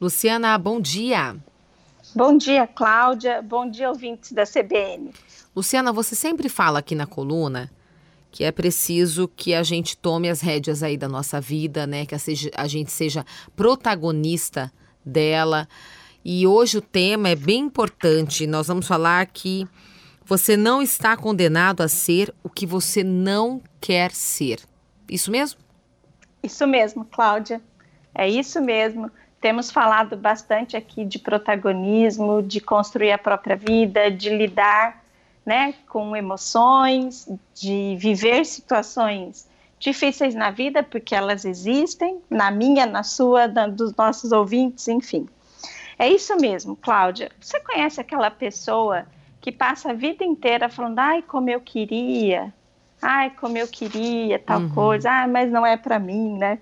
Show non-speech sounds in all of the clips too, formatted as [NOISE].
Luciana, bom dia. Bom dia, Cláudia. Bom dia, ouvintes da CBN. Luciana, você sempre fala aqui na coluna que é preciso que a gente tome as rédeas aí da nossa vida, né? Que a gente seja protagonista dela. E hoje o tema é bem importante. Nós vamos falar que você não está condenado a ser o que você não quer ser. Isso mesmo? Isso mesmo, Cláudia. É isso mesmo. Temos falado bastante aqui de protagonismo, de construir a própria vida, de lidar né, com emoções, de viver situações difíceis na vida, porque elas existem, na minha, na sua, na, dos nossos ouvintes, enfim. É isso mesmo, Cláudia. Você conhece aquela pessoa que passa a vida inteira falando, ai, como eu queria, ai, como eu queria tal uhum. coisa, ah, mas não é para mim, né?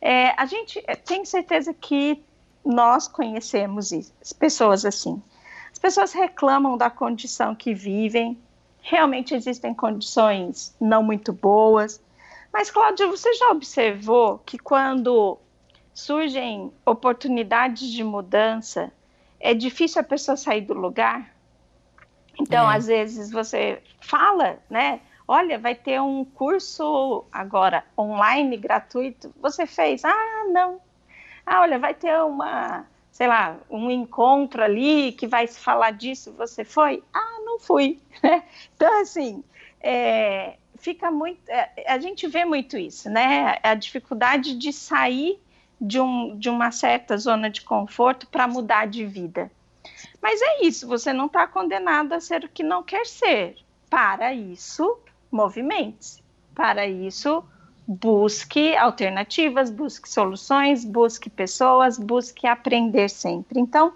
É, a gente tem certeza que nós conhecemos isso, pessoas assim. As pessoas reclamam da condição que vivem, realmente existem condições não muito boas, mas, Cláudia, você já observou que quando surgem oportunidades de mudança, é difícil a pessoa sair do lugar? Então, é. às vezes, você fala, né? Olha, vai ter um curso agora online gratuito. Você fez? Ah, não. Ah, olha, vai ter uma, sei lá, um encontro ali que vai se falar disso. Você foi? Ah, não fui. [LAUGHS] então, assim, é, fica muito. É, a gente vê muito isso, né? A dificuldade de sair de, um, de uma certa zona de conforto para mudar de vida. Mas é isso, você não está condenado a ser o que não quer ser. Para isso, movimente-se. Para isso, busque alternativas, busque soluções, busque pessoas, busque aprender sempre. Então,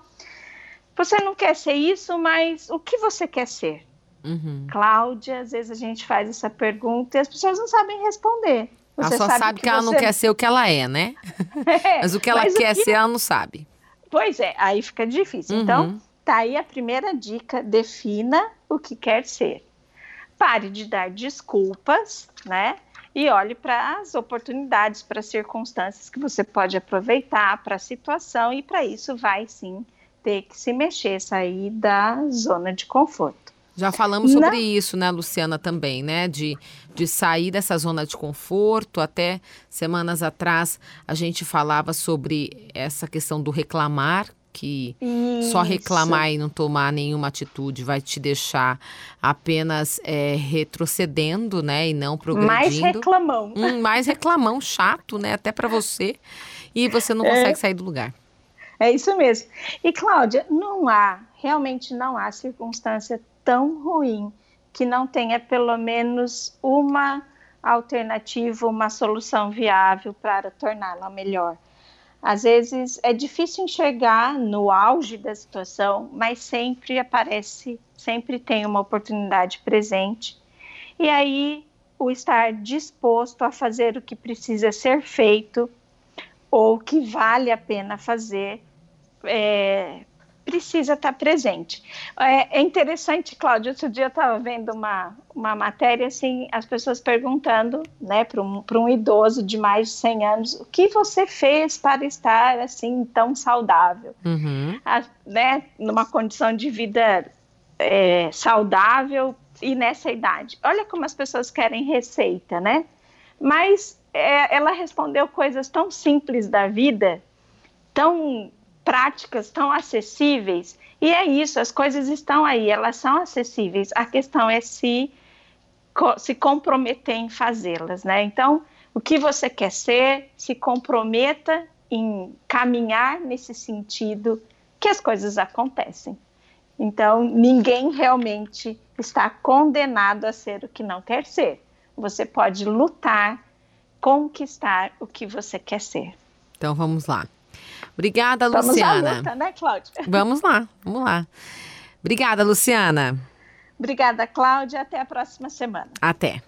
você não quer ser isso, mas o que você quer ser? Uhum. Cláudia, às vezes a gente faz essa pergunta e as pessoas não sabem responder. Você ela só sabe, sabe que, que, ela você... não quer ser o que ela é, né? [LAUGHS] É, mas o que ela quer que... ser, ela não sabe. Pois é, aí fica difícil. Uhum. Então, tá aí a primeira dica: defina o que quer ser. Pare de dar desculpas, né? E olhe para as oportunidades, para as circunstâncias que você pode aproveitar, para a situação, e para isso vai sim ter que se mexer, sair da zona de conforto. Já falamos sobre Não. isso, né, Luciana, também, né? De, de sair dessa zona de conforto. Até semanas atrás a gente falava sobre essa questão do reclamar, que Isso. só reclamar e não tomar nenhuma atitude vai te deixar apenas é, retrocedendo, né, e não progredindo. Mais reclamão. Hum, mais reclamão, chato, né, até para você. E você não é. consegue é. sair do lugar. É isso mesmo. E Cláudia, não há, realmente não há circunstância tão ruim que não tenha pelo menos uma alternativa, uma solução viável para torná-la melhor. Às vezes é difícil enxergar no auge da situação, mas sempre aparece, sempre tem uma oportunidade presente. E aí o estar disposto a fazer o que precisa ser feito ou que vale a pena fazer é, precisa estar presente. É, é interessante, Cláudia, outro dia eu estava vendo uma, uma matéria, assim, as pessoas perguntando, né, para um, um idoso de mais de 100 anos, o que você fez para estar, assim, tão saudável? Uhum. A, né, numa condição de vida é, saudável e nessa idade. Olha como as pessoas querem receita, né? Mas é, ela respondeu coisas tão simples da vida, tão práticas tão acessíveis. E é isso, as coisas estão aí, elas são acessíveis. A questão é se se comprometer em fazê-las, né? Então, o que você quer ser, se comprometa em caminhar nesse sentido que as coisas acontecem. Então, ninguém realmente está condenado a ser o que não quer ser. Você pode lutar, conquistar o que você quer ser. Então, vamos lá. Obrigada, vamos Luciana. Luta, né, Cláudia? [LAUGHS] Vamos lá, vamos lá. Obrigada, Luciana. Obrigada, Cláudia. Até a próxima semana. Até.